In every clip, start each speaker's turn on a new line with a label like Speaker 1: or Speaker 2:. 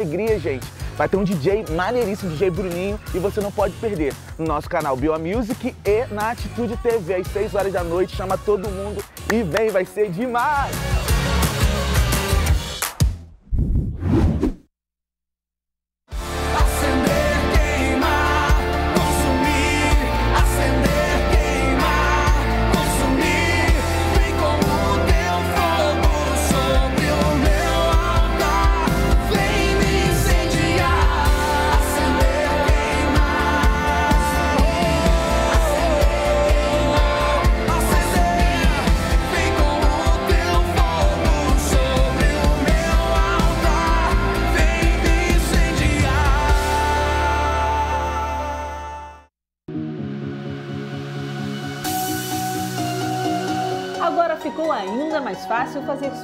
Speaker 1: alegria, gente. Vai ter um DJ maneiríssimo, DJ Bruninho, e você não pode perder no nosso canal Bio Music e na Atitude TV, às 6 horas da noite. Chama todo mundo e vem, vai ser demais!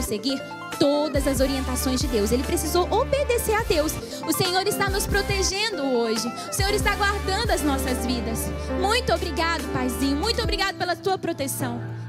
Speaker 2: precisou seguir todas as orientações de Deus. Ele precisou obedecer a Deus. O Senhor está nos protegendo hoje. O Senhor está guardando as nossas vidas. Muito obrigado, Paizinho. Muito obrigado pela tua proteção.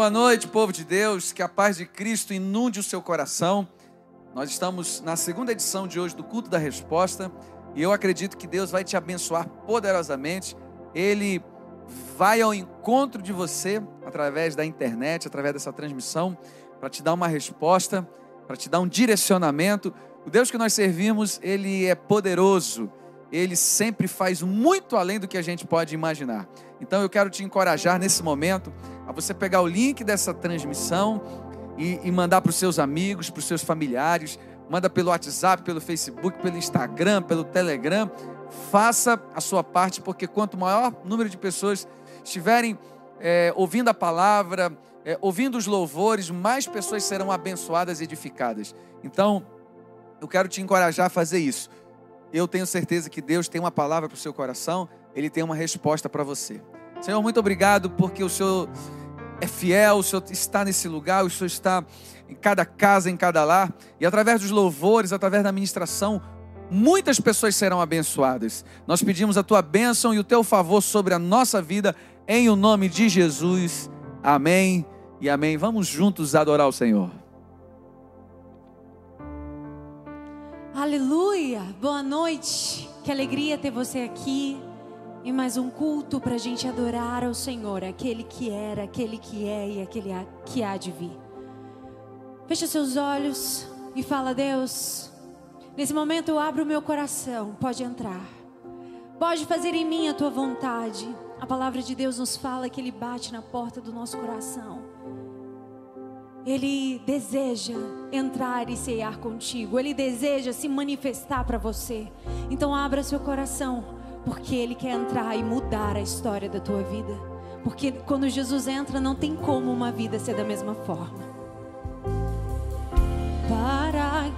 Speaker 3: Boa noite, povo de Deus. Que a paz de Cristo inunde o seu coração. Nós estamos na segunda edição de hoje do Culto da Resposta e eu acredito que Deus vai te abençoar poderosamente. Ele vai ao encontro de você através da internet, através dessa transmissão, para te dar uma resposta, para te dar um direcionamento. O Deus que nós servimos, ele é poderoso. Ele sempre faz muito além do que a gente pode imaginar. Então eu quero te encorajar nesse momento a você pegar o link dessa transmissão e, e mandar para os seus amigos, para os seus familiares, manda pelo WhatsApp, pelo Facebook, pelo Instagram, pelo Telegram. Faça a sua parte, porque quanto maior número de pessoas estiverem é, ouvindo a palavra, é, ouvindo os louvores, mais pessoas serão abençoadas e edificadas. Então, eu quero te encorajar a fazer isso. Eu tenho certeza que Deus tem uma palavra para o seu coração, Ele tem uma resposta para você. Senhor, muito obrigado porque o Senhor é fiel, o Senhor está nesse lugar, o Senhor está em cada casa, em cada lar, e através dos louvores, através da ministração, muitas pessoas serão abençoadas. Nós pedimos a tua bênção e o teu favor sobre a nossa vida, em o nome de Jesus. Amém e amém. Vamos juntos adorar o Senhor.
Speaker 4: Aleluia! Boa noite. Que alegria ter você aqui em mais um culto para a gente adorar ao Senhor, aquele que era, aquele que é e aquele que há de vir. Fecha seus olhos e fala, Deus, nesse momento eu abro o meu coração, pode entrar. Pode fazer em mim a tua vontade. A palavra de Deus nos fala que Ele bate na porta do nosso coração. Ele deseja entrar e ceiar contigo. Ele deseja se manifestar para você. Então abra seu coração, porque Ele quer entrar e mudar a história da tua vida. Porque quando Jesus entra, não tem como uma vida ser da mesma forma. Para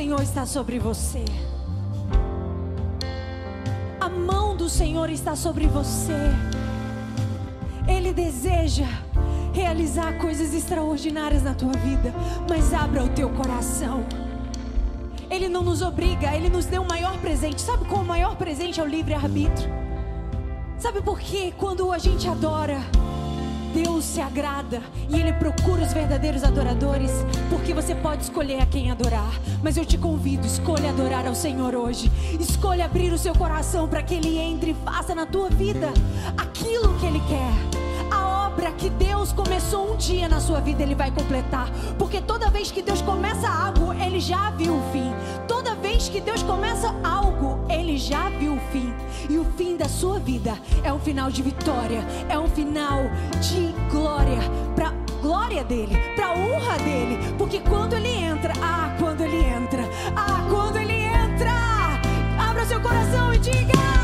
Speaker 4: Senhor está sobre você. A mão do Senhor está sobre você. Ele deseja realizar coisas extraordinárias na tua vida, mas abra o teu coração. Ele não nos obriga, ele nos deu o maior presente. Sabe qual o maior presente é o livre-arbítrio? Sabe por quê? Quando a gente adora, Deus se agrada e Ele procura os verdadeiros adoradores, porque você pode escolher a quem adorar. Mas eu te convido, escolha adorar ao Senhor hoje. Escolha abrir o seu coração para que Ele entre e faça na tua vida aquilo que Ele quer. A obra que Deus começou um dia na sua vida, Ele vai completar. Porque toda vez que Deus começa algo, Ele já viu o fim. Toda vez que Deus começa algo, Ele já viu o fim. E o fim da sua vida é um final de vitória, é um final de glória, para glória dele, para honra dele. Porque quando Ele entra, ah, quando ele entra. Ah, quando ele entra. Abra seu coração e diga.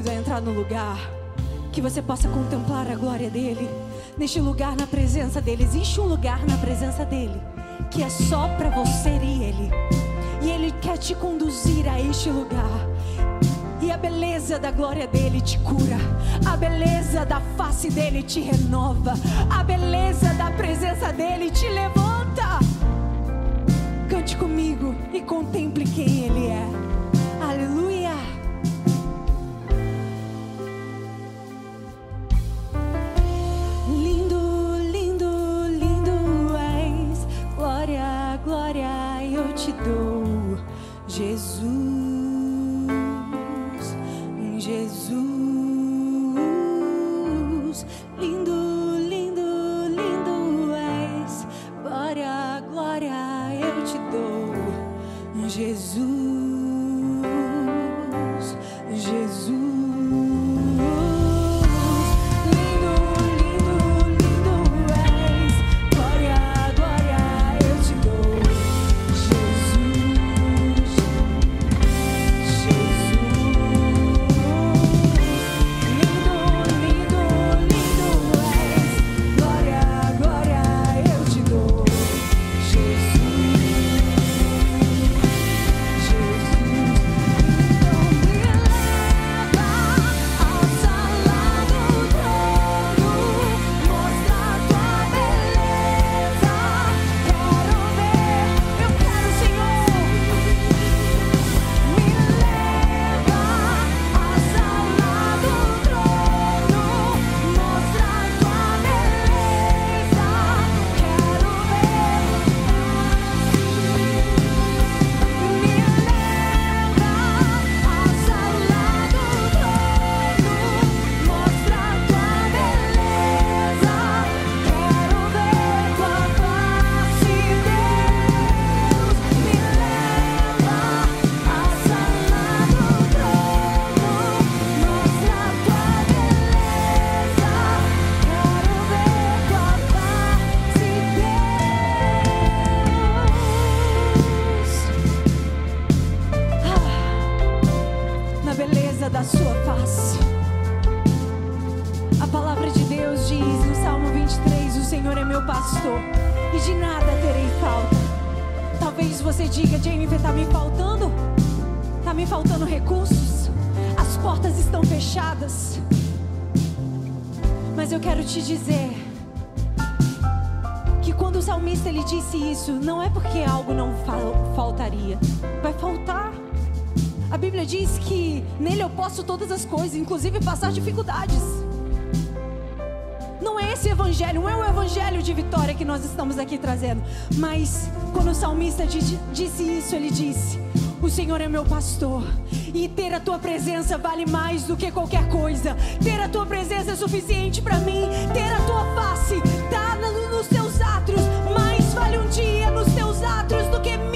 Speaker 4: Convido a entrar no lugar que você possa contemplar a glória dele. Neste lugar, na presença dele, existe um lugar na presença dele que é só para você e ele. E ele quer te conduzir a este lugar. E a beleza da glória dele te cura. A beleza da face dele te renova. A beleza da presença dele te levanta. Cante comigo e contemple quem me faltando recursos? As portas estão fechadas. Mas eu quero te dizer que quando o salmista ele disse isso, não é porque algo não fal- faltaria, vai faltar. A Bíblia diz que nele eu posso todas as coisas, inclusive passar dificuldades. Não é esse evangelho, não é o evangelho de vitória que nós estamos aqui trazendo. Mas quando o salmista di- disse isso, ele disse: O Senhor é meu pastor. E ter a tua presença vale mais do que qualquer coisa. Ter a tua presença é suficiente para mim. Ter a tua face tá no- nos teus átrios. Mais vale um dia nos teus átrios do que mil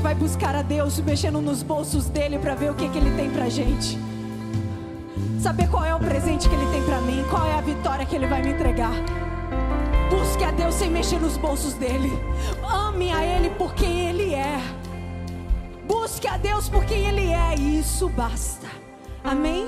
Speaker 4: gente vai buscar a Deus mexendo nos bolsos dele para ver o que, que ele tem pra gente? Saber qual é o presente que ele tem pra mim, qual é a vitória que ele vai me entregar. Busque a Deus sem mexer nos bolsos dele. Ame a ele por quem ele é. Busque a Deus por quem ele é, e isso basta. Amém?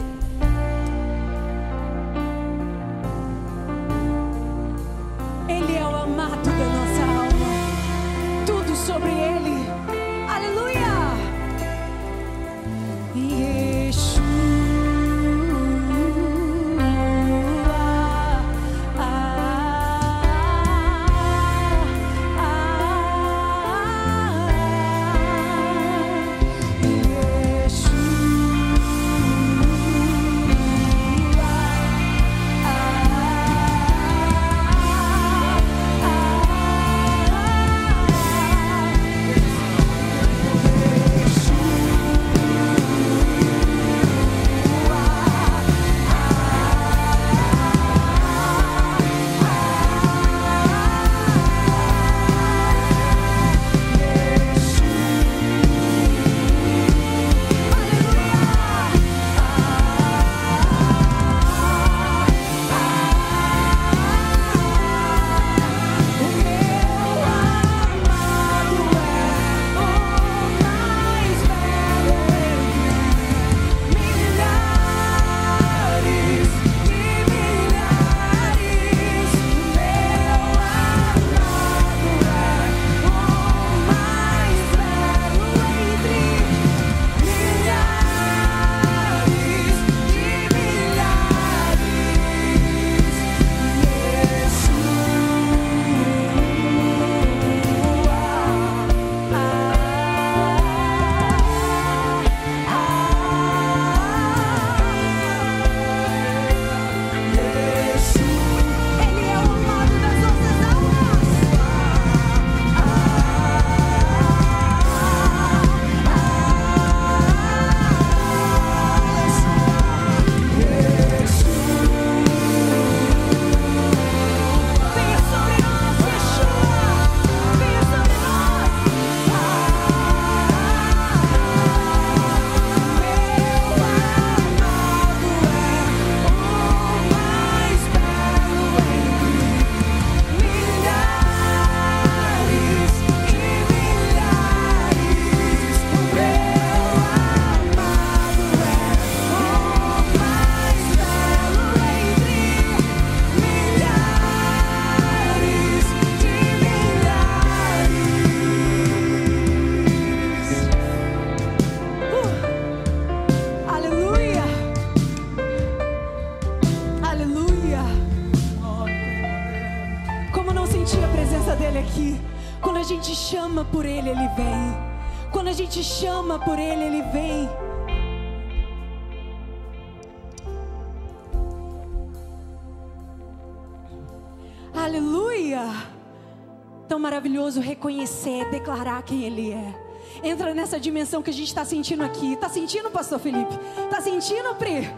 Speaker 4: Reconhecer, declarar quem Ele é. Entra nessa dimensão que a gente está sentindo aqui. Está sentindo, Pastor Felipe? Está sentindo, Pri?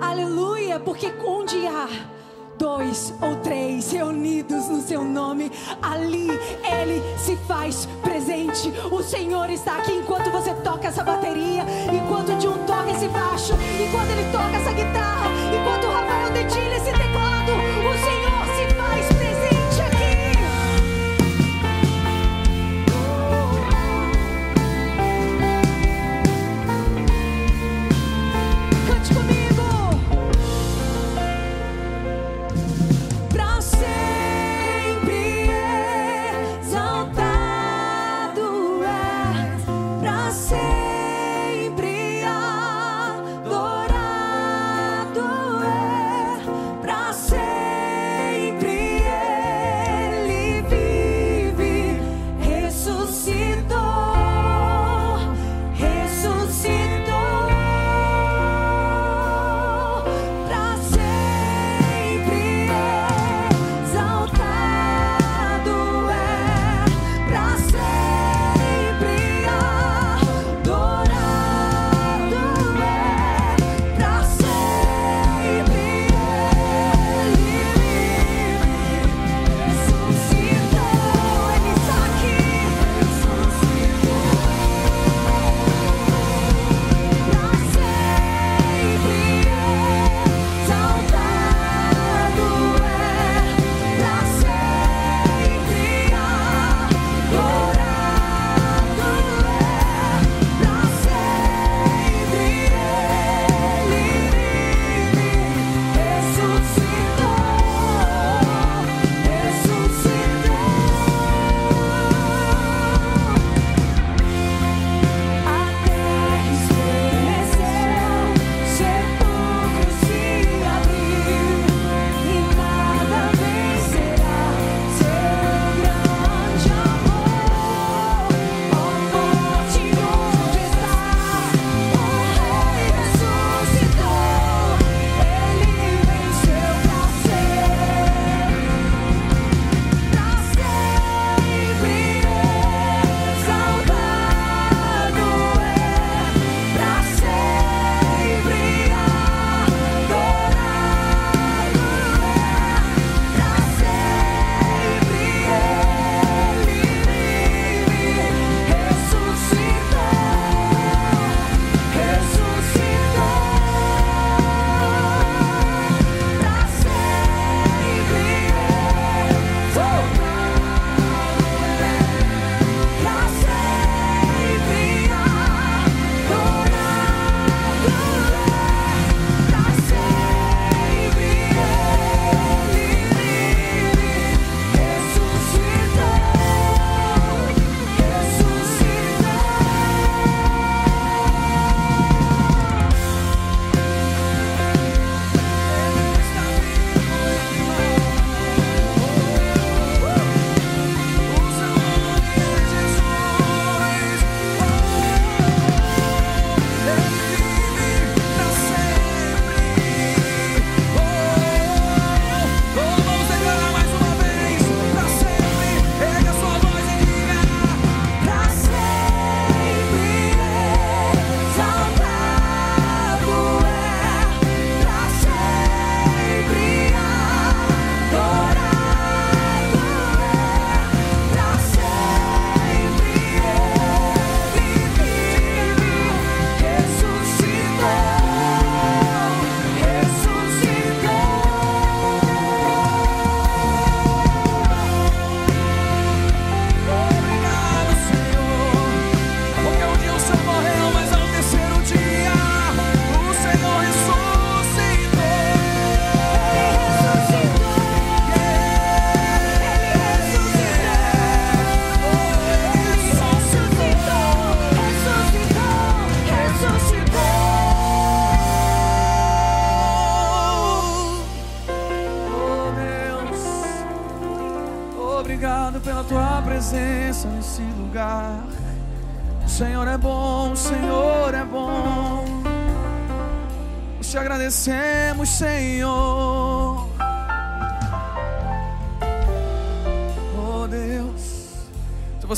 Speaker 4: Aleluia! Porque onde há dois ou três reunidos no seu nome, ali Ele se faz presente. O Senhor está aqui enquanto você toca essa bateria, enquanto o John toca esse baixo, enquanto ele toca essa guitarra, enquanto o Rafael dedilha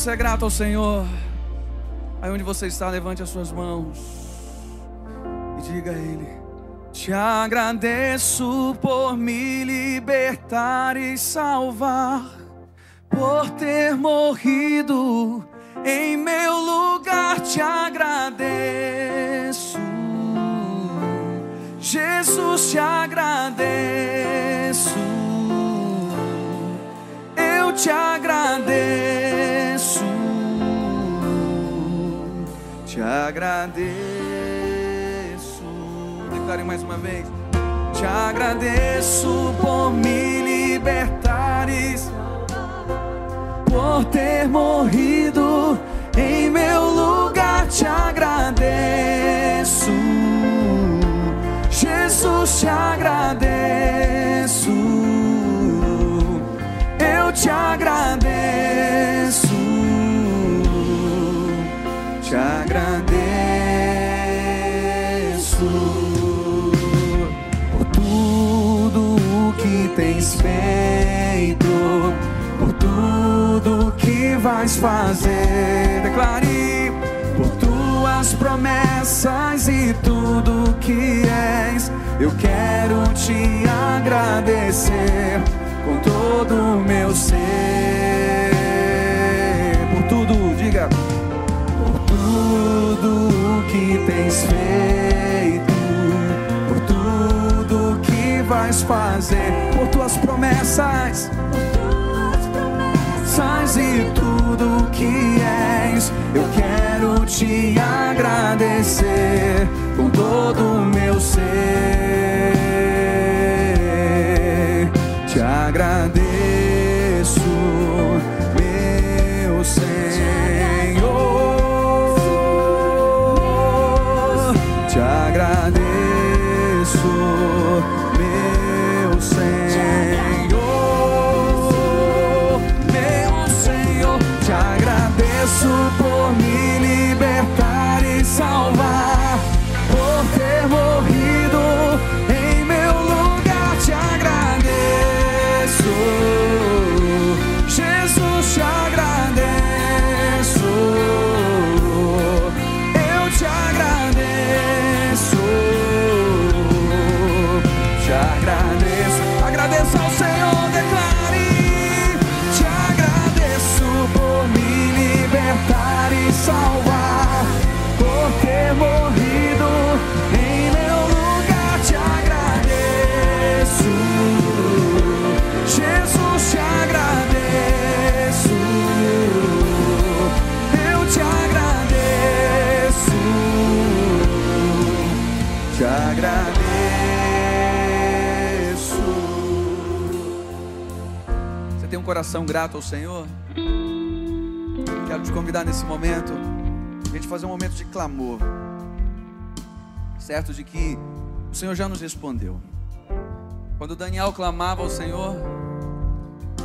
Speaker 3: você é grato ao Senhor, aí onde você está, levante as suas mãos e diga a Ele. Te agradeço por me libertar e salvar, por ter morrido em meu lugar. Te agradeço, Jesus, te agradeço. Eu te agradeço, agradeço. Declare mais uma vez. Te agradeço por me libertares, por ter morrido em meu lugar. Te agradeço, Jesus, te agradeço. Vais fazer. Declare por tuas promessas e tudo que és. Eu quero te agradecer com todo o meu ser. Por tudo, diga por tudo que tens feito, por tudo que vais fazer, por tuas promessas, promessas e tudo que és. Eu quero te agradecer com todo o meu ser. Te agradeço, meu Senhor. Um coração grato ao Senhor? Quero te convidar nesse momento, a gente fazer um momento de clamor, certo de que o Senhor já nos respondeu. Quando Daniel clamava ao Senhor,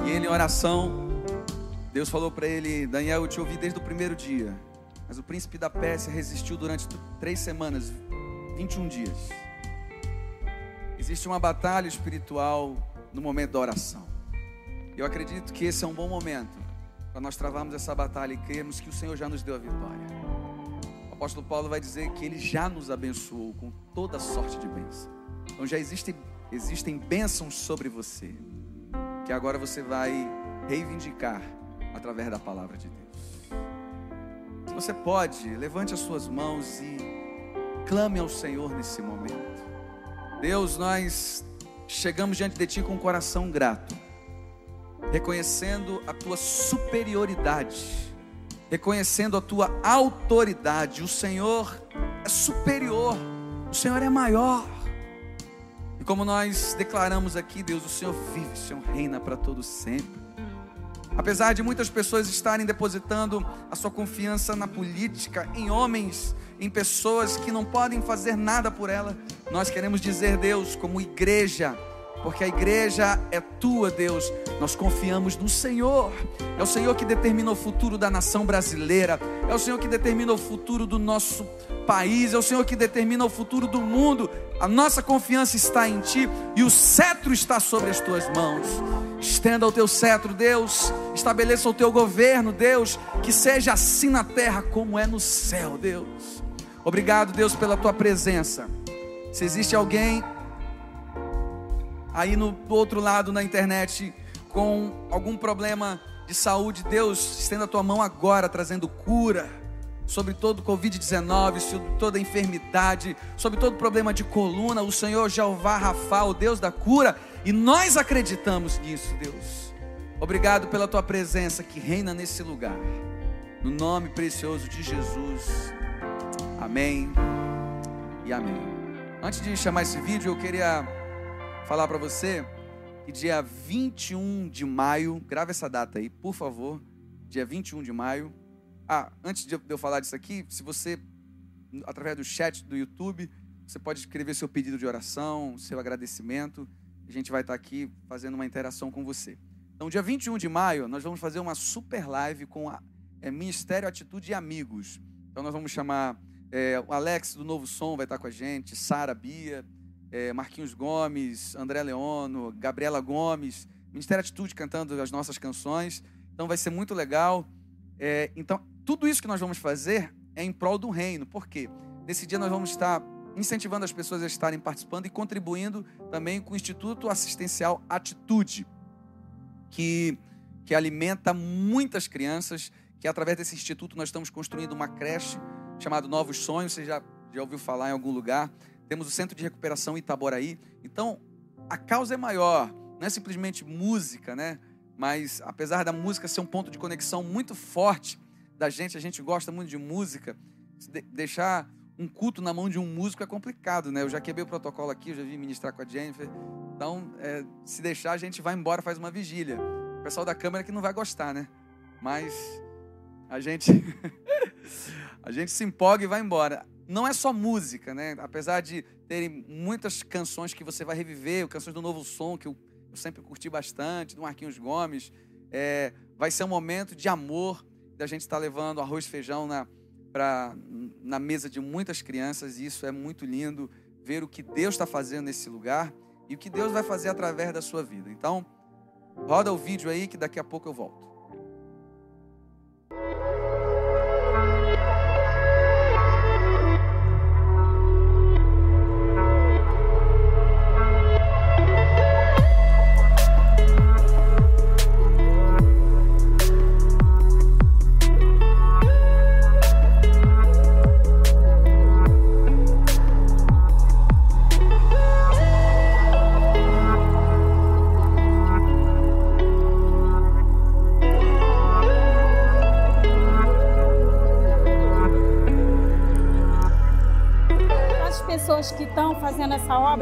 Speaker 3: e ele em oração, Deus falou para ele: Daniel, eu te ouvi desde o primeiro dia, mas o príncipe da Pérsia resistiu durante três semanas, 21 dias. Existe uma batalha espiritual no momento da oração. Eu acredito que esse é um bom momento para nós travarmos essa batalha e crermos que o Senhor já nos deu a vitória. O apóstolo Paulo vai dizer que ele já nos abençoou com toda sorte de bênção. Então já existem, existem bênçãos sobre você, que agora você vai reivindicar através da palavra de Deus. Se você pode, levante as suas mãos e clame ao Senhor nesse momento. Deus, nós chegamos diante de Ti com um coração grato, reconhecendo a Tua superioridade, reconhecendo a Tua autoridade. O Senhor é superior, o Senhor é maior. E como nós declaramos aqui, Deus, o Senhor vive, o Senhor reina para todo sempre. Apesar de muitas pessoas estarem depositando a sua confiança na política, em homens, em pessoas que não podem fazer nada por ela, nós queremos dizer, Deus, como igreja, porque a igreja é tua, Deus. Nós confiamos no Senhor. É o Senhor que determina o futuro da nação brasileira, é o Senhor que determina o futuro do nosso país, é o Senhor que determina o futuro do mundo. A nossa confiança está em Ti e o cetro está sobre as tuas mãos. Estenda o teu cetro, Deus. Estabeleça o teu governo, Deus. Que seja assim na terra como é no céu, Deus. Obrigado, Deus, pela tua presença. Se existe alguém aí no do outro lado na internet com algum problema de saúde, Deus, estenda a tua mão agora trazendo cura sobre todo o Covid-19, sobre toda enfermidade, sobre todo problema de coluna. O Senhor Jeová Rafa, o Deus da cura, e nós acreditamos nisso, Deus. Obrigado pela tua presença que reina nesse lugar. No nome precioso de Jesus. Amém e amém. Antes de chamar esse vídeo, eu queria falar para você que dia 21 de maio, grave essa data aí, por favor. Dia 21 de maio. Ah, antes de eu falar disso aqui, se você, através do chat do YouTube, você pode escrever seu pedido de oração, seu agradecimento. A gente vai estar aqui fazendo uma interação com você. Então, dia 21 de maio, nós vamos fazer uma super live com a é, Ministério Atitude e Amigos. Então, nós vamos chamar é, o Alex do Novo Som, vai estar com a gente, Sara Bia, é, Marquinhos Gomes, André Leono, Gabriela Gomes, Ministério Atitude cantando as nossas canções. Então, vai ser muito legal. É, então, tudo isso que nós vamos fazer é em prol do reino. Por quê? Nesse dia nós vamos estar incentivando as pessoas a estarem participando e contribuindo também com o Instituto Assistencial Atitude, que, que alimenta muitas crianças, que através desse instituto nós estamos construindo uma creche chamada Novos Sonhos, você já, já ouviu falar em algum lugar. Temos o Centro de Recuperação Itaboraí. Então, a causa é maior, não é simplesmente música, né? Mas apesar da música ser um ponto de conexão muito forte da gente, a gente gosta muito de música, deixar um culto na mão de um músico é complicado, né? Eu já quebrei o protocolo aqui, eu já vim ministrar com a Jennifer. Então, é, se deixar, a gente vai embora, faz uma vigília. O pessoal da câmera que não vai gostar, né? Mas a gente a gente se empolga e vai embora. Não é só música, né? Apesar de terem muitas canções que você vai reviver, canções do Novo Som, que eu, eu sempre curti bastante, do Marquinhos Gomes, é, vai ser um momento de amor, da gente estar levando arroz e feijão na, pra, na mesa de muitas crianças, e isso é muito lindo, ver o que Deus está fazendo nesse lugar e o que Deus vai fazer através da sua vida. Então, roda o vídeo aí que daqui a pouco eu volto.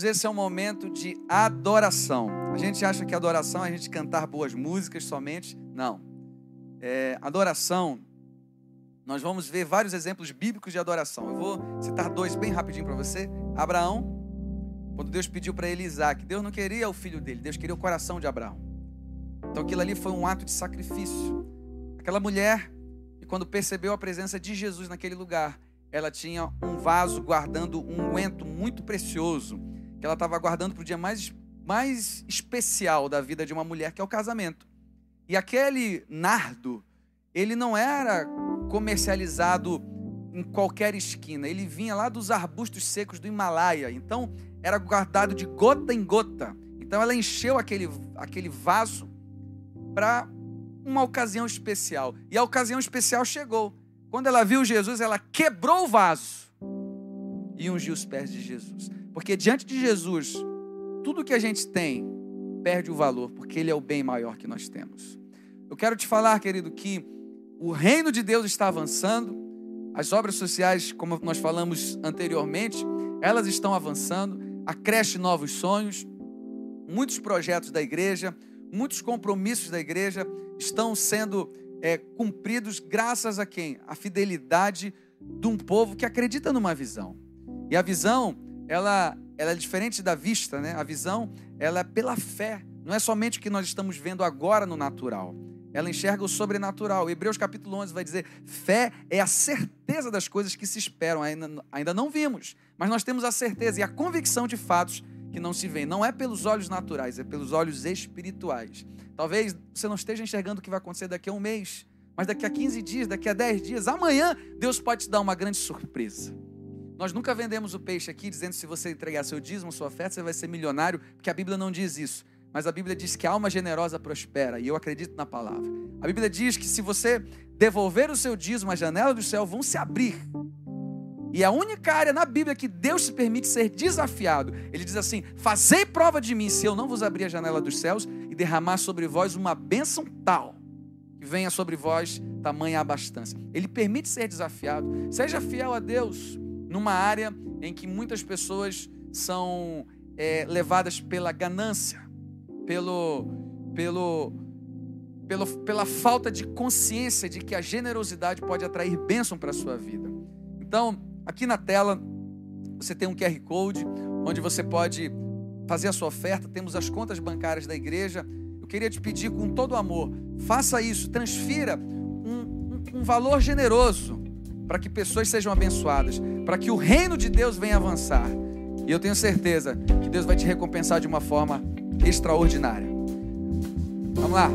Speaker 3: Queridos, esse é um momento de adoração. A gente acha que adoração é a gente cantar boas músicas somente. Não. É, adoração nós vamos ver vários exemplos bíblicos de adoração. Eu vou citar dois bem rapidinho para você. Abraão, quando Deus pediu para ele Isaac, Deus não queria o filho dele, Deus queria o coração de Abraão. Então aquilo ali foi um ato de sacrifício. Aquela mulher, e quando percebeu a presença de Jesus naquele lugar, ela tinha um vaso guardando um unguento muito precioso, que ela estava guardando para o dia mais, mais especial da vida de uma mulher, que é o casamento. E aquele nardo, ele não era comercializado em qualquer esquina, ele vinha lá dos arbustos secos do Himalaia, então era guardado de gota em gota. Então ela encheu aquele, aquele vaso para uma ocasião especial. E a ocasião especial chegou. Quando ela viu Jesus, ela quebrou o vaso e ungiu os pés de Jesus. Porque diante de Jesus, tudo que a gente tem perde o valor, porque Ele é o bem maior que nós temos. Eu quero te falar, querido, que o reino de Deus está avançando, as obras sociais, como nós falamos anteriormente, elas estão avançando, a creche Novos Sonhos, muitos projetos da igreja, muitos compromissos da igreja estão sendo é, cumpridos graças a quem? A fidelidade de um povo que acredita numa visão. E a visão, ela, ela é diferente da vista, né? A visão, ela é pela fé. Não é somente o que nós estamos vendo agora no natural. Ela enxerga o sobrenatural. Hebreus capítulo 11 vai dizer: fé é a certeza das coisas que se esperam. Ainda, ainda não vimos, mas nós temos a certeza e a convicção de fatos que não se veem. Não é pelos olhos naturais, é pelos olhos espirituais. Talvez você não esteja enxergando o que vai acontecer daqui a um mês, mas daqui a 15 dias, daqui a 10 dias, amanhã, Deus pode te dar uma grande surpresa. Nós nunca vendemos o peixe aqui dizendo se você entregar seu dízimo, sua oferta, você vai ser milionário, porque a Bíblia não diz isso. Mas a Bíblia diz que a alma generosa prospera, e eu acredito na palavra. A Bíblia diz que se você devolver o seu dízimo, as janelas do céu vão se abrir. E a única área na Bíblia que Deus se permite ser desafiado, ele diz assim: Fazei prova de mim, se eu não vos abrir a janela dos céus e derramar sobre vós uma bênção tal, que venha sobre vós tamanha abastança. Ele permite ser desafiado. Seja fiel a Deus numa área em que muitas pessoas são é, levadas pela ganância, pelo, pelo, pelo, pela falta de consciência de que a generosidade pode atrair bênção para a sua vida. Então, Aqui na tela você tem um QR Code onde você pode fazer a sua oferta. Temos as contas bancárias da igreja. Eu queria te pedir com todo amor, faça isso, transfira um, um, um valor generoso para que pessoas sejam abençoadas, para que o reino de Deus venha avançar. E eu tenho certeza que Deus vai te recompensar de uma forma extraordinária. Vamos lá.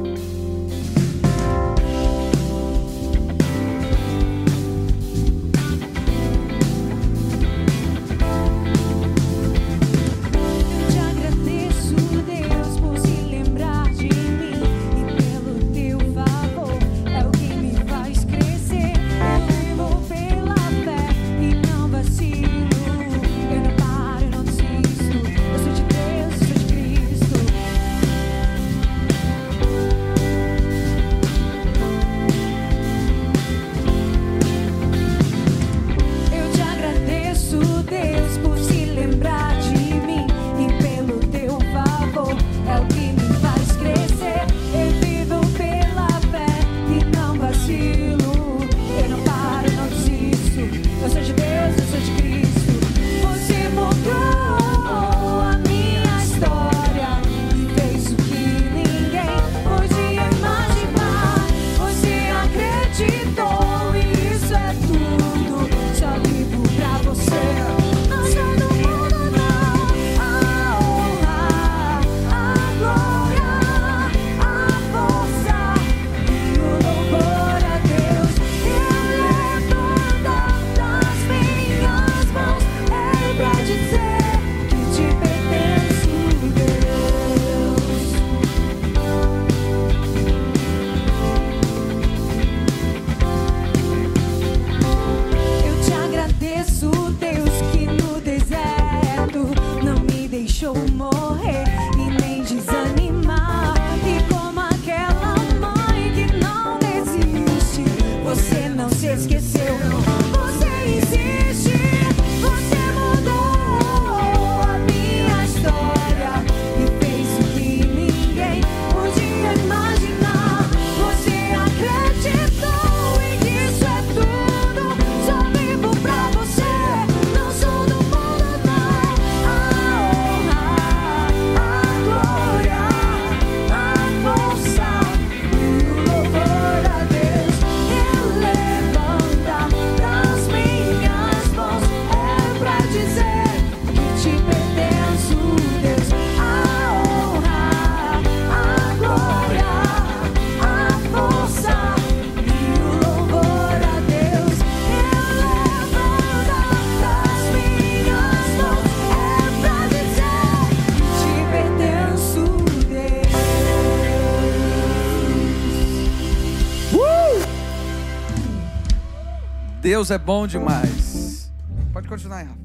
Speaker 4: Deus é
Speaker 3: bom demais. Pode continuar Rafa.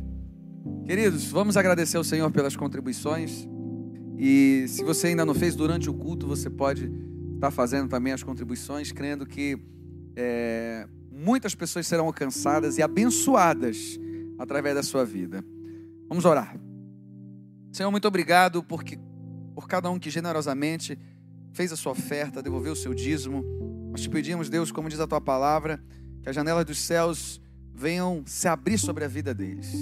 Speaker 3: Queridos, vamos agradecer ao Senhor pelas contribuições. E se você ainda não fez durante o culto, você pode estar fazendo também as contribuições, crendo que é, muitas pessoas serão alcançadas e abençoadas através da sua vida. Vamos orar. Senhor, muito obrigado porque, por cada um que generosamente fez a sua oferta, devolveu o seu dízimo. Nós te pedimos, Deus, como diz a tua palavra, que as janelas dos céus venham se abrir sobre a vida deles.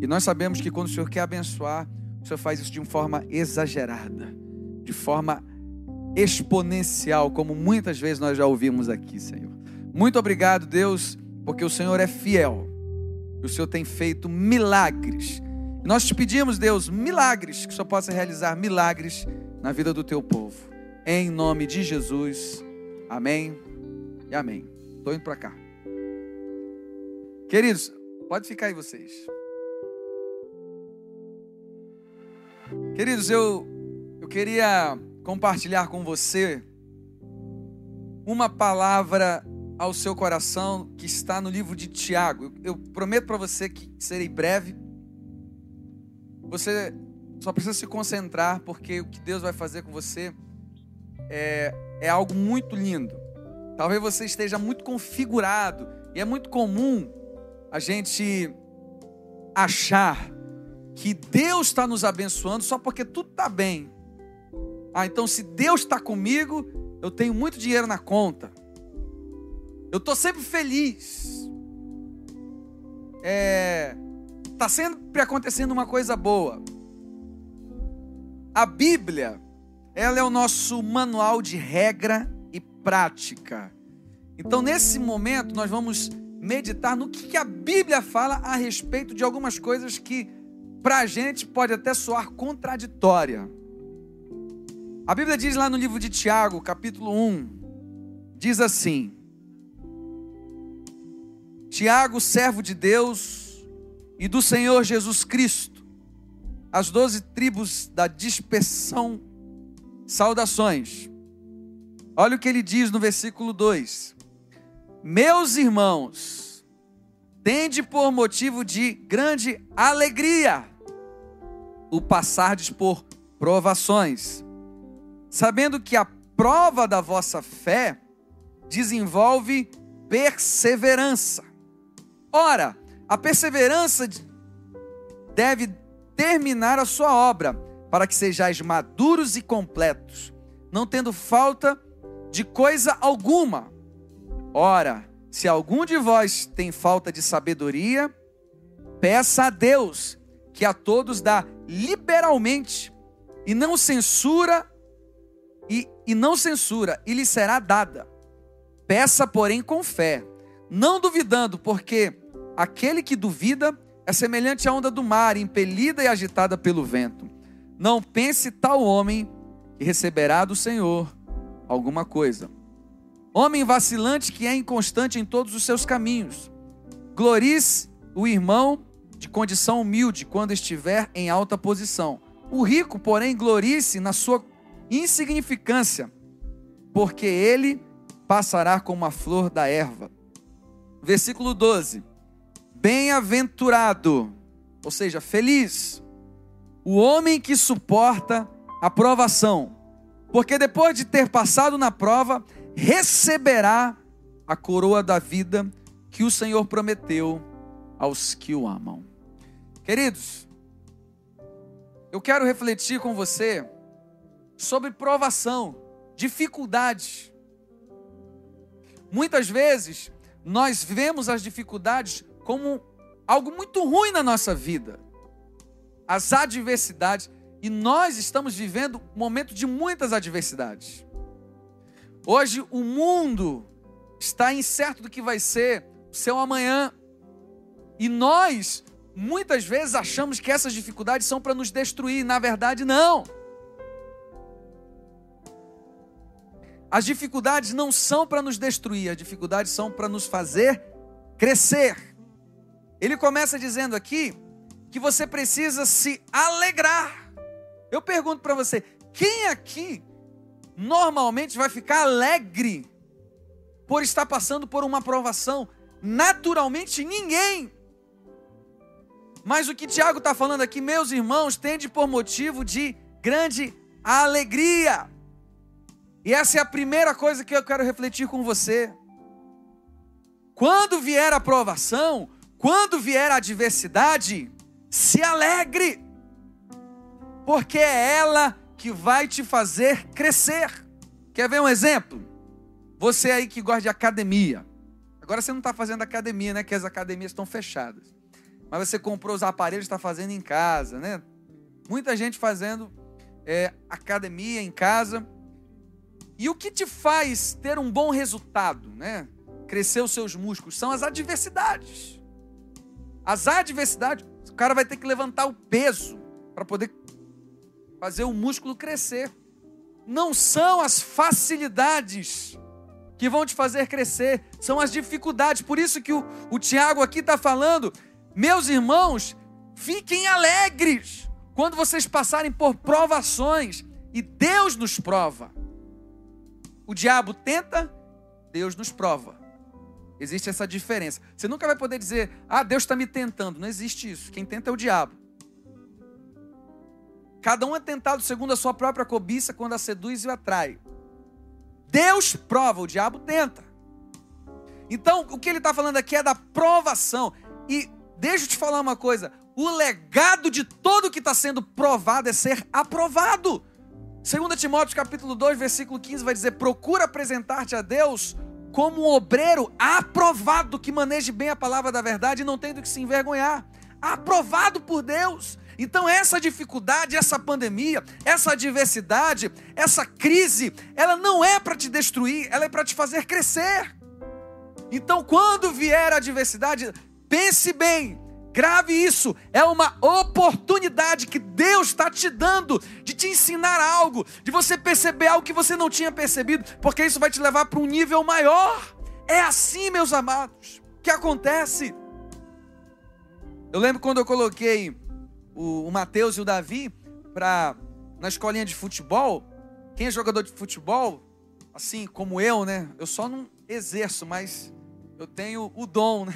Speaker 3: E nós sabemos que quando o Senhor quer abençoar, o Senhor faz isso de uma forma exagerada, de forma exponencial, como muitas vezes nós já ouvimos aqui, Senhor. Muito obrigado, Deus, porque o Senhor é fiel. O Senhor tem feito milagres. Nós te pedimos, Deus, milagres, que o Senhor possa realizar milagres na vida do teu povo. Em nome de Jesus. Amém e amém. Estou indo para cá. Queridos, pode ficar aí vocês. Queridos, eu, eu queria compartilhar com você uma palavra ao seu coração que está no livro de Tiago. Eu, eu prometo para você que serei breve. Você só precisa se concentrar, porque o que Deus vai fazer com você é, é algo muito lindo. Talvez você esteja muito configurado, e é muito comum a gente achar que Deus está nos abençoando só porque tudo está bem. Ah, então se Deus está comigo, eu tenho muito dinheiro na conta. Eu estou sempre feliz. É, tá sempre acontecendo uma coisa boa. A Bíblia, ela é o nosso manual de regra e prática. Então, nesse momento, nós vamos meditar no que a Bíblia fala a respeito de algumas coisas que para a gente pode até soar contraditória. A Bíblia diz lá no livro de Tiago, capítulo 1, diz assim: Tiago, servo de Deus e do Senhor Jesus Cristo, as doze tribos da dispersão, saudações. Olha o que ele diz no versículo 2: Meus irmãos, tende por motivo de grande alegria o passardes por provações, sabendo que a prova da vossa fé desenvolve perseverança. Ora, a perseverança deve terminar a sua obra, para que sejais maduros e completos, não tendo falta de coisa alguma. Ora, se algum de vós tem falta de sabedoria, peça a Deus, que a todos dá liberalmente e não censura e, e não censura e lhe será dada. Peça, porém, com fé, não duvidando, porque aquele que duvida é semelhante à onda do mar, impelida e agitada pelo vento. Não pense tal homem que receberá do Senhor alguma coisa. Homem vacilante que é inconstante em todos os seus caminhos. Glorice o irmão de condição humilde quando estiver em alta posição. O rico, porém, glorice na sua insignificância, porque ele passará como a flor da erva. Versículo 12. Bem-aventurado, ou seja, feliz, o homem que suporta a provação, porque depois de ter passado na prova, receberá a coroa da vida que o Senhor prometeu aos que o amam. Queridos, eu quero refletir com você sobre provação, dificuldades. Muitas vezes nós vemos as dificuldades como algo muito ruim na nossa vida, as adversidades, e nós estamos vivendo um momento de muitas adversidades. Hoje o mundo está incerto do que vai ser o seu amanhã, e nós muitas vezes achamos que essas dificuldades são para nos destruir, na verdade, não. As dificuldades não são para nos destruir, as dificuldades são para nos fazer crescer. Ele começa dizendo aqui que você precisa se alegrar. Eu pergunto para você: quem aqui normalmente vai ficar alegre por estar passando por uma provação naturalmente ninguém. Mas o que Tiago está falando aqui, meus irmãos, tende por motivo de grande alegria. E essa é a primeira coisa que eu quero refletir com você. Quando vier a provação, quando vier a adversidade, se alegre, porque é ela que vai te fazer crescer. Quer ver um exemplo? Você aí que gosta de academia. Agora você não está fazendo academia, né? Que as academias estão fechadas. Mas você comprou os aparelhos está fazendo em casa, né? Muita gente fazendo é, academia em casa. E o que te faz ter um bom resultado, né? Crescer os seus músculos são as adversidades. As adversidades, o cara vai ter que levantar o peso para poder fazer o músculo crescer. Não são as facilidades que vão te fazer crescer, são as dificuldades. Por isso que o, o Tiago aqui está falando, meus irmãos, fiquem alegres quando vocês passarem por provações, e Deus nos prova. O diabo tenta, Deus nos prova. Existe essa diferença. Você nunca vai poder dizer, ah, Deus está me tentando. Não existe isso. Quem tenta é o diabo. Cada um é tentado segundo a sua própria cobiça quando a seduz e o atrai. Deus prova, o diabo tenta. Então, o que ele está falando aqui é da provação. E deixa eu te falar uma coisa: o legado de todo que está sendo provado é ser aprovado. 2 Timóteo capítulo 2, versículo 15 vai dizer: procura apresentar-te a Deus como um obreiro aprovado, que maneje bem a palavra da verdade e não tem do que se envergonhar. Aprovado por Deus. Então, essa dificuldade, essa pandemia, essa adversidade, essa crise, ela não é para te destruir, ela é para te fazer crescer. Então, quando vier a adversidade, pense bem, grave isso, é uma oportunidade que Deus está te dando de te ensinar algo, de você perceber algo que você não tinha percebido, porque isso vai te levar para um nível maior. É assim, meus amados, que acontece. Eu lembro quando eu coloquei o, o Matheus e o Davi para na escolinha de futebol. Quem é jogador de futebol, assim como eu, né? Eu só não exerço, mas eu tenho o dom, né?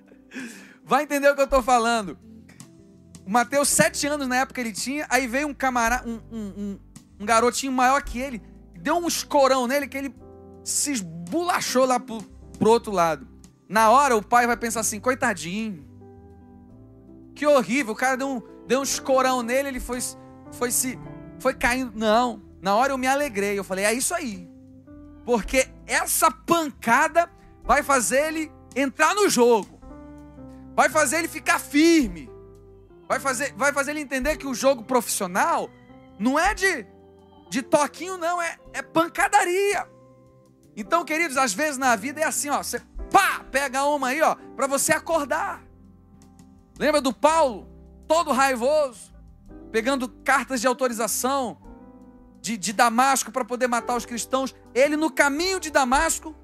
Speaker 3: Vai entender o que eu estou falando. O Mateus, sete anos na época ele tinha, aí veio um camarada, um, um, um, um, garotinho maior que ele, deu um escorão nele que ele se esbulachou lá pro, pro outro lado. Na hora o pai vai pensar assim, coitadinho. Que horrível, o cara deu um, deu um escorão nele, ele foi, foi se foi caindo. Não, na hora eu me alegrei, eu falei, é isso aí. Porque essa pancada vai fazer ele entrar no jogo vai fazer ele ficar firme, vai fazer, vai fazer ele entender que o jogo profissional não é de, de toquinho, não, é, é pancadaria. Então, queridos, às vezes na vida é assim, ó, você pá, pega uma aí, ó, para você acordar. Lembra do Paulo, todo raivoso, pegando cartas de autorização de, de Damasco para poder matar os cristãos. Ele, no caminho de Damasco,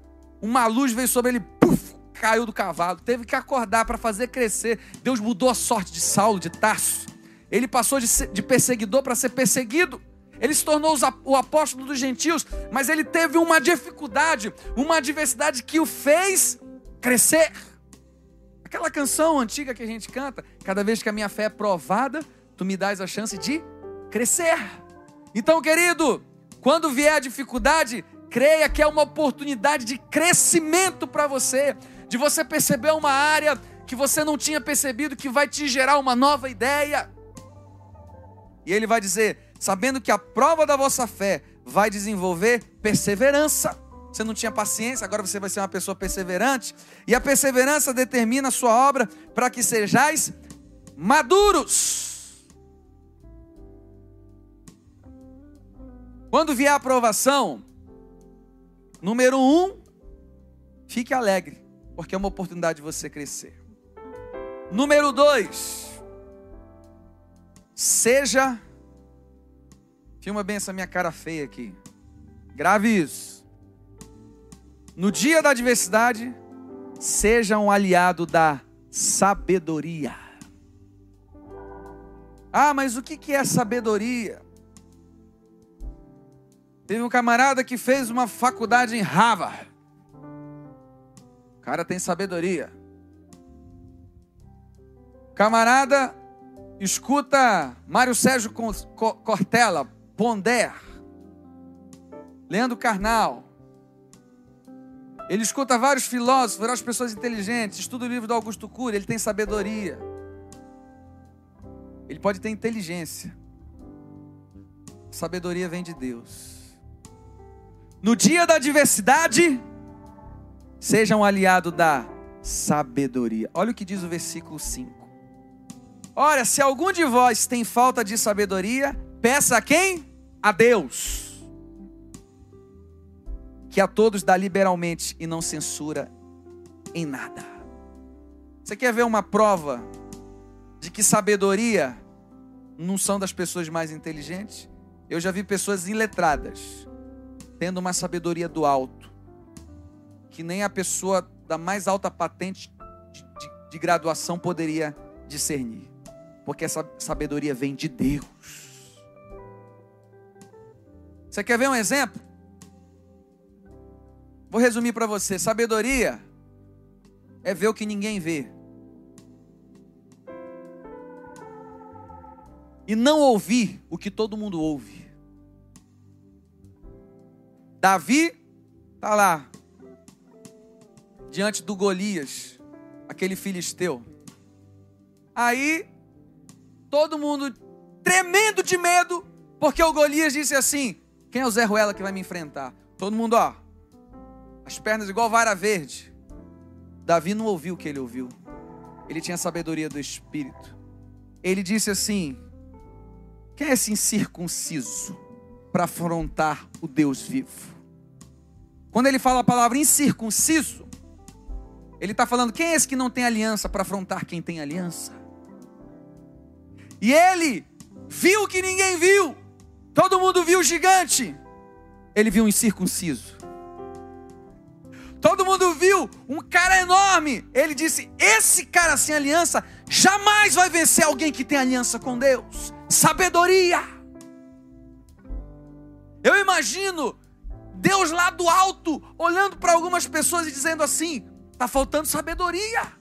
Speaker 3: uma luz veio sobre ele, puf, caiu do cavalo, teve que acordar para fazer crescer. Deus mudou a sorte de Saulo, de Tarso. Ele passou de, de perseguidor para ser perseguido. Ele se tornou o apóstolo dos gentios, mas ele teve uma dificuldade, uma adversidade que o fez crescer. Aquela canção antiga que a gente canta, cada vez que a minha fé é provada, tu me dás a chance de crescer. Então, querido, quando vier a dificuldade, creia que é uma oportunidade de crescimento para você de você perceber uma área que você não tinha percebido que vai te gerar uma nova ideia. E ele vai dizer: sabendo que a prova da vossa fé vai desenvolver perseverança. Você não tinha paciência, agora você vai ser uma pessoa perseverante. E a perseverança determina a sua obra para que sejais maduros. Quando vier a aprovação, número um, fique alegre porque é uma oportunidade de você crescer. Número dois, seja. Filma bem essa minha cara feia aqui. Grave isso. No dia da adversidade, seja um aliado da sabedoria. Ah, mas o que é sabedoria? Teve um camarada que fez uma faculdade em Harvard. cara tem sabedoria. Camarada, escuta Mário Sérgio Cortella, Ponder, Leandro Carnal. Ele escuta vários filósofos, várias pessoas inteligentes, estuda o livro do Augusto Cury, ele tem sabedoria. Ele pode ter inteligência. Sabedoria vem de Deus. No dia da adversidade, seja um aliado da sabedoria. Olha o que diz o versículo 5. Ora, se algum de vós tem falta de sabedoria, peça a quem? A Deus. Que a todos dá liberalmente e não censura em nada. Você quer ver uma prova de que sabedoria não são das pessoas mais inteligentes? Eu já vi pessoas iletradas tendo uma sabedoria do alto, que nem a pessoa da mais alta patente de, de, de graduação poderia discernir porque essa sabedoria vem de Deus. Você quer ver um exemplo? Vou resumir para você: sabedoria é ver o que ninguém vê. E não ouvir o que todo mundo ouve. Davi está lá, diante do Golias, aquele filisteu. Aí todo mundo tremendo de medo, porque o Golias disse assim: Quem é o Zé Ruela que vai me enfrentar? Todo mundo, ó, as pernas igual vara verde. Davi não ouviu o que ele ouviu, ele tinha sabedoria do Espírito. Ele disse assim: Quem é esse incircunciso para afrontar o Deus vivo? Quando ele fala a palavra incircunciso, ele está falando: Quem é esse que não tem aliança para afrontar quem tem aliança? E ele viu que ninguém viu. Todo mundo viu o gigante. Ele viu um incircunciso. Todo mundo viu um cara enorme. Ele disse: Esse cara sem aliança jamais vai vencer alguém que tem aliança com Deus. Sabedoria. Eu imagino Deus lá do alto, olhando para algumas pessoas e dizendo assim: está faltando sabedoria.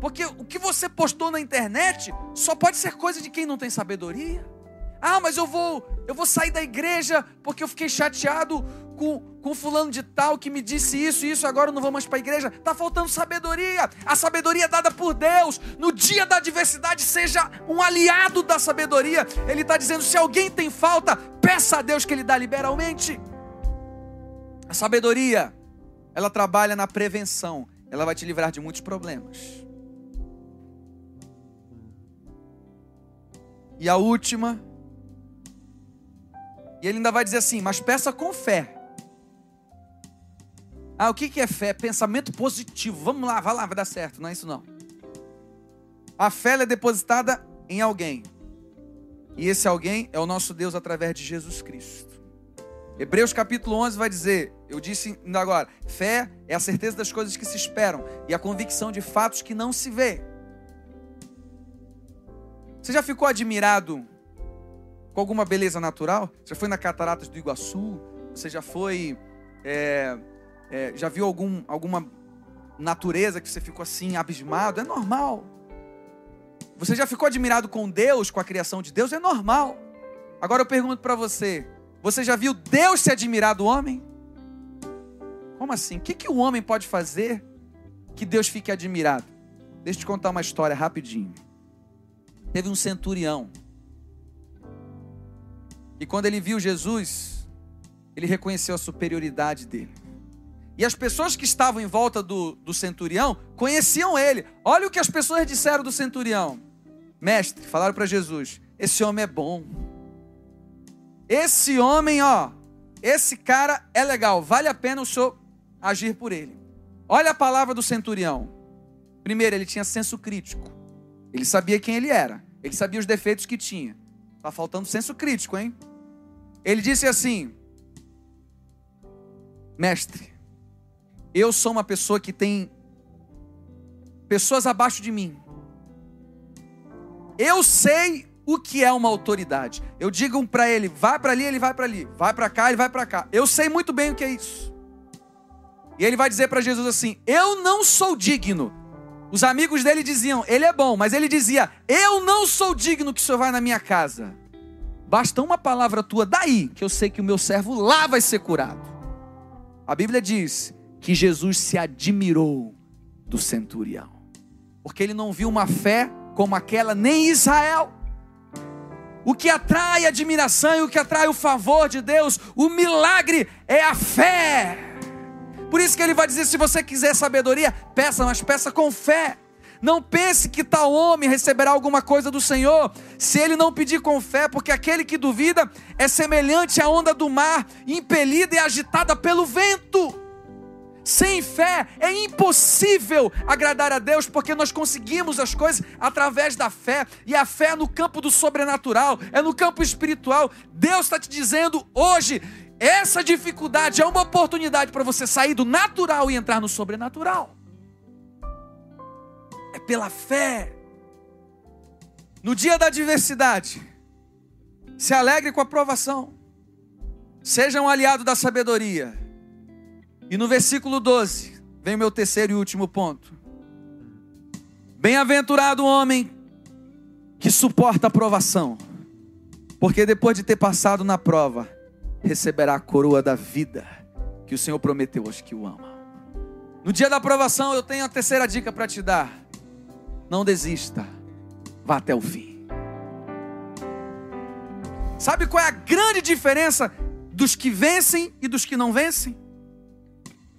Speaker 3: Porque o que você postou na internet só pode ser coisa de quem não tem sabedoria. Ah, mas eu vou, eu vou sair da igreja porque eu fiquei chateado com, com fulano de tal que me disse isso e isso, agora eu não vou mais para a igreja. Está faltando sabedoria. A sabedoria dada por Deus. No dia da adversidade, seja um aliado da sabedoria. Ele está dizendo: se alguém tem falta, peça a Deus que Ele dá liberalmente. A sabedoria, ela trabalha na prevenção. Ela vai te livrar de muitos problemas. E a última. E ele ainda vai dizer assim: mas peça com fé. Ah, o que é fé? Pensamento positivo. Vamos lá, vai lá, vai dar certo. Não é isso não. A fé é depositada em alguém. E esse alguém é o nosso Deus através de Jesus Cristo. Hebreus capítulo 11 vai dizer, eu disse ainda agora, fé é a certeza das coisas que se esperam e a convicção de fatos que não se vê. Você já ficou admirado com alguma beleza natural? Você já foi na Cataratas do Iguaçu? Você já foi. É, é, já viu algum, alguma natureza que você ficou assim, abismado? É normal. Você já ficou admirado com Deus, com a criação de Deus? É normal. Agora eu pergunto para você: você já viu Deus se admirar do homem? Como assim? O que, que o homem pode fazer que Deus fique admirado? Deixa eu te contar uma história rapidinho. Teve um centurião. E quando ele viu Jesus, ele reconheceu a superioridade dele. E as pessoas que estavam em volta do, do centurião conheciam ele. Olha o que as pessoas disseram do centurião. Mestre, falaram para Jesus: esse homem é bom. Esse homem, ó, esse cara é legal, vale a pena o senhor agir por ele. Olha a palavra do centurião. Primeiro, ele tinha senso crítico. Ele sabia quem ele era. Ele sabia os defeitos que tinha. Está faltando senso crítico, hein? Ele disse assim: Mestre, eu sou uma pessoa que tem pessoas abaixo de mim. Eu sei o que é uma autoridade. Eu digo para ele, vai para ali, ele vai para ali. Vai para cá, ele vai para cá. Eu sei muito bem o que é isso. E ele vai dizer para Jesus assim: Eu não sou digno. Os amigos dele diziam: Ele é bom, mas ele dizia: Eu não sou digno que o senhor vá na minha casa. Basta uma palavra tua daí, que eu sei que o meu servo lá vai ser curado. A Bíblia diz que Jesus se admirou do centurião, porque ele não viu uma fé como aquela nem em Israel. O que atrai admiração e o que atrai o favor de Deus, o milagre é a fé. Por isso que ele vai dizer: se você quiser sabedoria, peça, mas peça com fé. Não pense que tal homem receberá alguma coisa do Senhor, se ele não pedir com fé, porque aquele que duvida é semelhante à onda do mar, impelida e agitada pelo vento. Sem fé é impossível agradar a Deus, porque nós conseguimos as coisas através da fé, e a fé é no campo do sobrenatural, é no campo espiritual. Deus está te dizendo hoje: essa dificuldade é uma oportunidade para você sair do natural e entrar no sobrenatural. É pela fé. No dia da adversidade, se alegre com a provação, seja um aliado da sabedoria e no versículo 12, vem o meu terceiro e último ponto. Bem-aventurado o homem que suporta a provação, porque depois de ter passado na prova, receberá a coroa da vida que o Senhor prometeu aos que o amam. No dia da aprovação, eu tenho a terceira dica para te dar. Não desista, vá até o fim. Sabe qual é a grande diferença dos que vencem e dos que não vencem?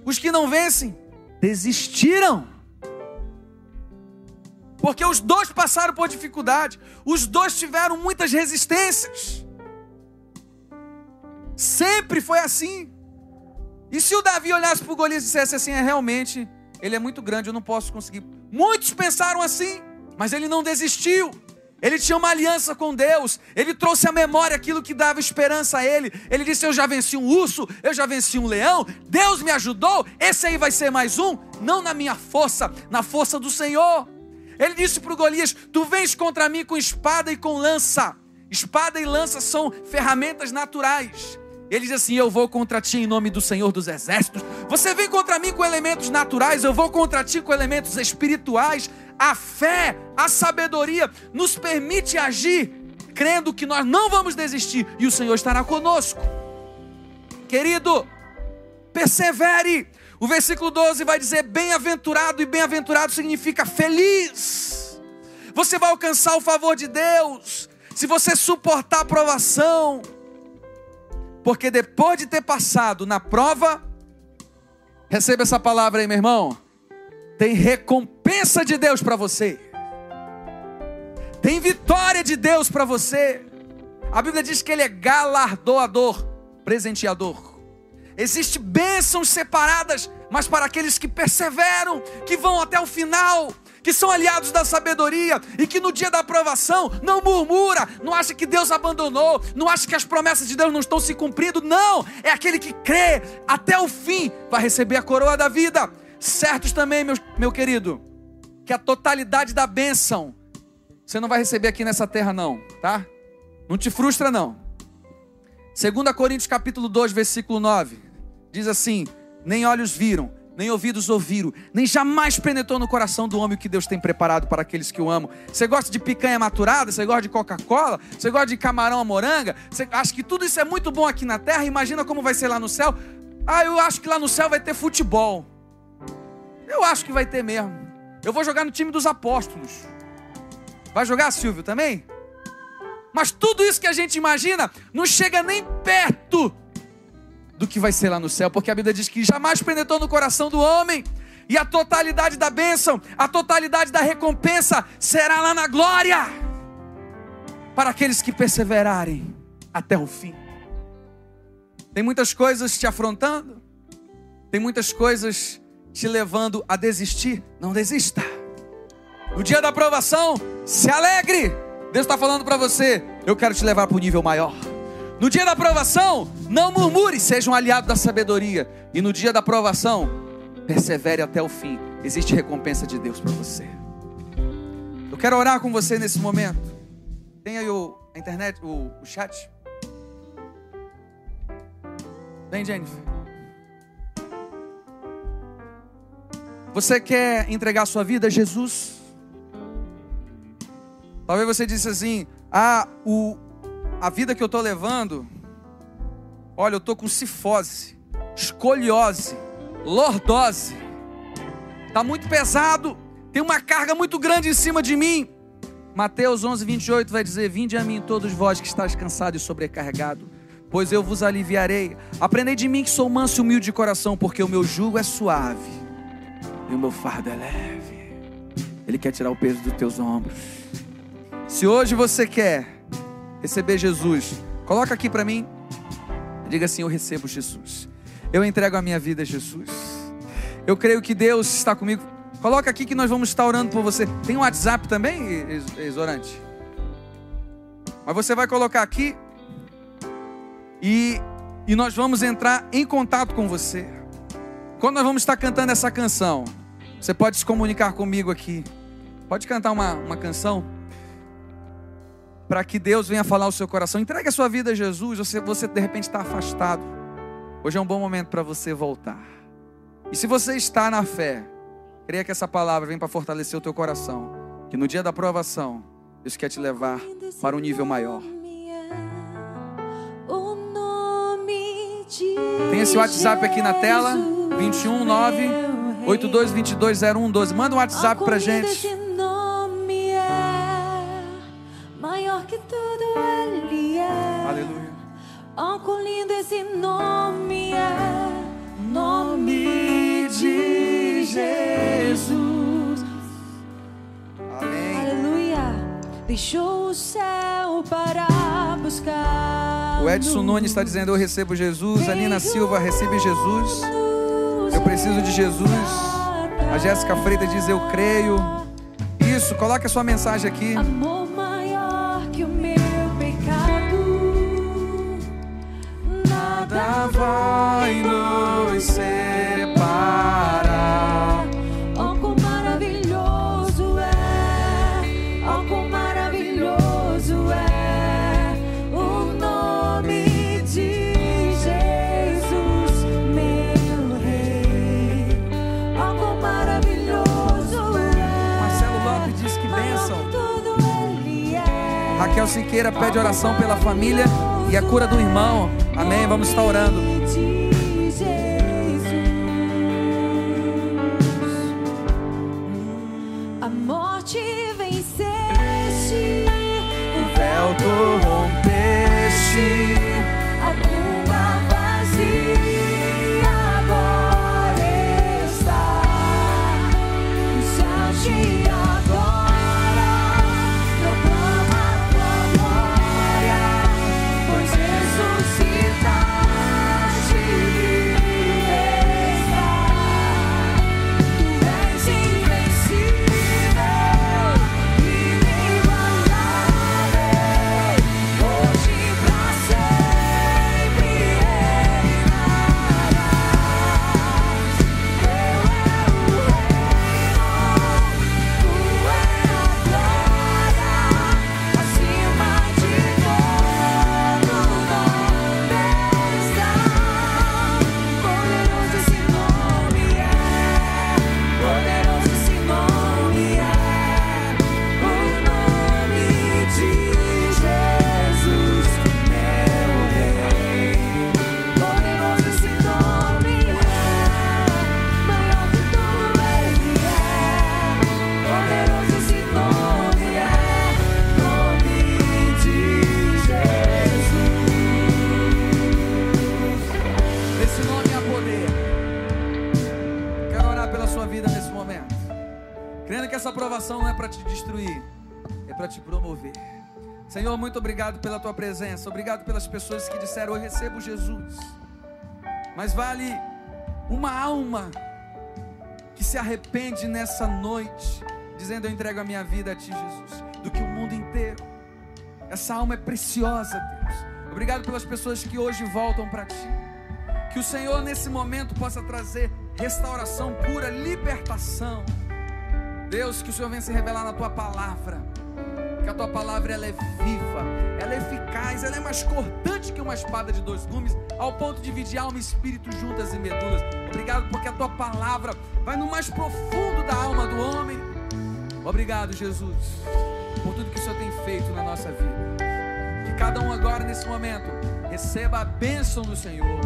Speaker 3: Os que não vencem desistiram. Porque os dois passaram por dificuldade, os dois tiveram muitas resistências. Sempre foi assim. E se o Davi olhasse para o Golias e dissesse assim: é realmente, ele é muito grande, eu não posso conseguir. Muitos pensaram assim, mas ele não desistiu. Ele tinha uma aliança com Deus. Ele trouxe à memória aquilo que dava esperança a ele. Ele disse: Eu já venci um urso, eu já venci um leão. Deus me ajudou. Esse aí vai ser mais um. Não na minha força, na força do Senhor. Ele disse para o Golias: Tu vens contra mim com espada e com lança. Espada e lança são ferramentas naturais. Ele diz assim: Eu vou contra ti em nome do Senhor dos Exércitos. Você vem contra mim com elementos naturais, eu vou contra ti com elementos espirituais. A fé, a sabedoria nos permite agir crendo que nós não vamos desistir e o Senhor estará conosco. Querido, persevere. O versículo 12 vai dizer: bem-aventurado, e bem-aventurado significa feliz. Você vai alcançar o favor de Deus se você suportar a provação, porque depois de ter passado na prova, receba essa palavra aí, meu irmão tem recompensa de Deus para você. Tem vitória de Deus para você. A Bíblia diz que ele é galardoador, presenteador. Existem bênçãos separadas, mas para aqueles que perseveram, que vão até o final, que são aliados da sabedoria e que no dia da aprovação não murmura, não acha que Deus abandonou, não acha que as promessas de Deus não estão se cumprindo. Não, é aquele que crê até o fim, vai receber a coroa da vida certos também, meu, meu querido, que a totalidade da bênção você não vai receber aqui nessa terra, não, tá? Não te frustra, não. 2 Coríntios capítulo 2, versículo 9, diz assim: Nem olhos viram, nem ouvidos ouviram, nem jamais penetrou no coração do homem o que Deus tem preparado para aqueles que o amam. Você gosta de picanha maturada? Você gosta de Coca-Cola? Você gosta de camarão à moranga? Você acha que tudo isso é muito bom aqui na terra? Imagina como vai ser lá no céu. Ah, eu acho que lá no céu vai ter futebol. Eu acho que vai ter mesmo. Eu vou jogar no time dos apóstolos. Vai jogar, Silvio, também? Mas tudo isso que a gente imagina não chega nem perto do que vai ser lá no céu, porque a Bíblia diz que jamais penetrou no coração do homem, e a totalidade da bênção, a totalidade da recompensa será lá na glória, para aqueles que perseverarem até o fim. Tem muitas coisas te afrontando, tem muitas coisas te levando a desistir, não desista. No dia da aprovação, se alegre. Deus está falando para você: eu quero te levar para o nível maior. No dia da aprovação, não murmure, seja um aliado da sabedoria. E no dia da aprovação, persevere até o fim. Existe recompensa de Deus para você. Eu quero orar com você nesse momento. Tem aí o, a internet, o, o chat. Vem, Jennifer. Você quer entregar sua vida a Jesus? Talvez você disse assim: "Ah, o a vida que eu estou levando, olha, eu estou com cifose, escoliose, lordose. Está muito pesado, tem uma carga muito grande em cima de mim. Mateus 11, 28 vai dizer: Vinde a mim, todos vós que estáis cansados e sobrecarregado, pois eu vos aliviarei. Aprendei de mim que sou manso e humilde de coração, porque o meu jugo é suave e o meu fardo é leve. Ele quer tirar o peso dos teus ombros. Se hoje você quer receber Jesus, coloca aqui para mim. Diga assim: Eu recebo Jesus. Eu entrego a minha vida a Jesus. Eu creio que Deus está comigo. Coloca aqui que nós vamos estar orando por você. Tem um WhatsApp também, Exorante? Mas você vai colocar aqui e, e nós vamos entrar em contato com você. Quando nós vamos estar cantando essa canção, você pode se comunicar comigo aqui. Pode cantar uma, uma canção? Para que Deus venha falar o seu coração. Entregue a sua vida a Jesus. Você, você de repente está afastado. Hoje é um bom momento para você voltar. E se você está na fé, creia que essa palavra vem para fortalecer o teu coração. Que no dia da provação, Deus quer te levar para um nível maior. Tem esse WhatsApp aqui na tela, 219 8222 0112. Manda um WhatsApp pra gente.
Speaker 4: Deixou o céu para buscar.
Speaker 3: O Edson Nunes está dizendo: Eu recebo Jesus. A Nina Silva recebe Jesus. Eu preciso de Jesus. A Jéssica Freitas diz: Eu creio. Isso, coloque a sua mensagem aqui.
Speaker 4: Amor maior que o meu pecado. Nada
Speaker 3: vai nos separar. Siqueira pede oração pela família e a cura do irmão. Amém. Vamos estar orando.
Speaker 4: A morte venceste, o
Speaker 3: Véu tu rompeste. Obrigado pela tua presença. Obrigado pelas pessoas que disseram: Eu recebo Jesus. Mas vale uma alma que se arrepende nessa noite, dizendo: Eu entrego a minha vida a ti, Jesus, do que o mundo inteiro. Essa alma é preciosa, Deus. Obrigado pelas pessoas que hoje voltam para ti. Que o Senhor, nesse momento, possa trazer restauração, cura, libertação. Deus, que o Senhor venha se revelar na tua palavra. Que a tua palavra ela é viva, ela é eficaz, ela é mais cortante que uma espada de dois gumes, ao ponto de dividir alma e espírito juntas e medulas. Obrigado porque a tua palavra vai no mais profundo da alma do homem. Obrigado, Jesus, por tudo que o Senhor tem feito na nossa vida. Que cada um agora nesse momento receba a bênção do Senhor.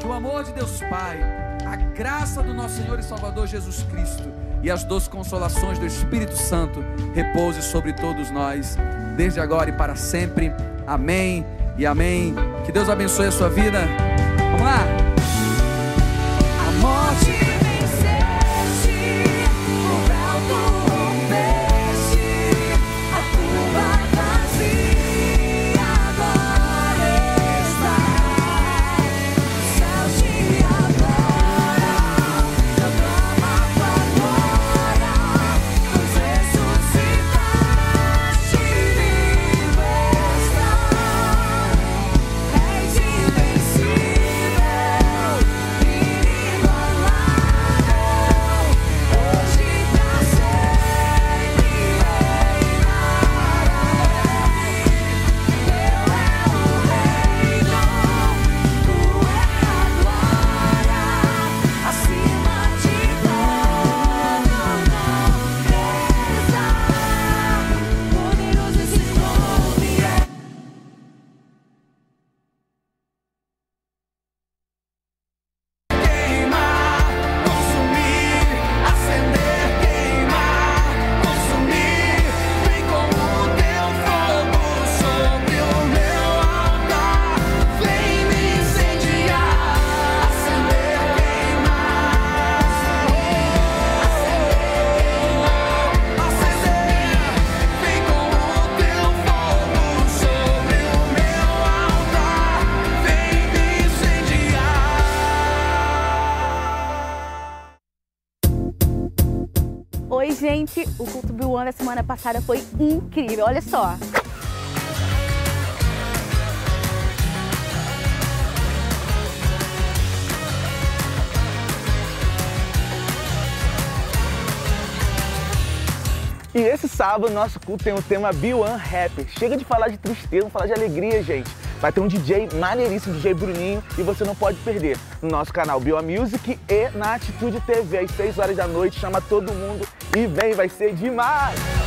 Speaker 3: Que o amor de Deus Pai, a graça do nosso Senhor e Salvador Jesus Cristo e as doces consolações do Espírito Santo repouse sobre todos nós, desde agora e para sempre. Amém e amém. Que Deus abençoe a sua vida. Vamos lá.
Speaker 4: A morte
Speaker 5: da semana passada foi incrível. Olha só.
Speaker 1: E esse sábado nosso culto tem o tema Be One Rapper. Chega de falar de tristeza, vamos falar de alegria, gente. Vai ter um DJ maneiríssimo, DJ Bruninho, e você não pode perder. No nosso canal One Music e na Atitude TV, às 6 horas da noite. Chama todo mundo e vem, vai ser demais!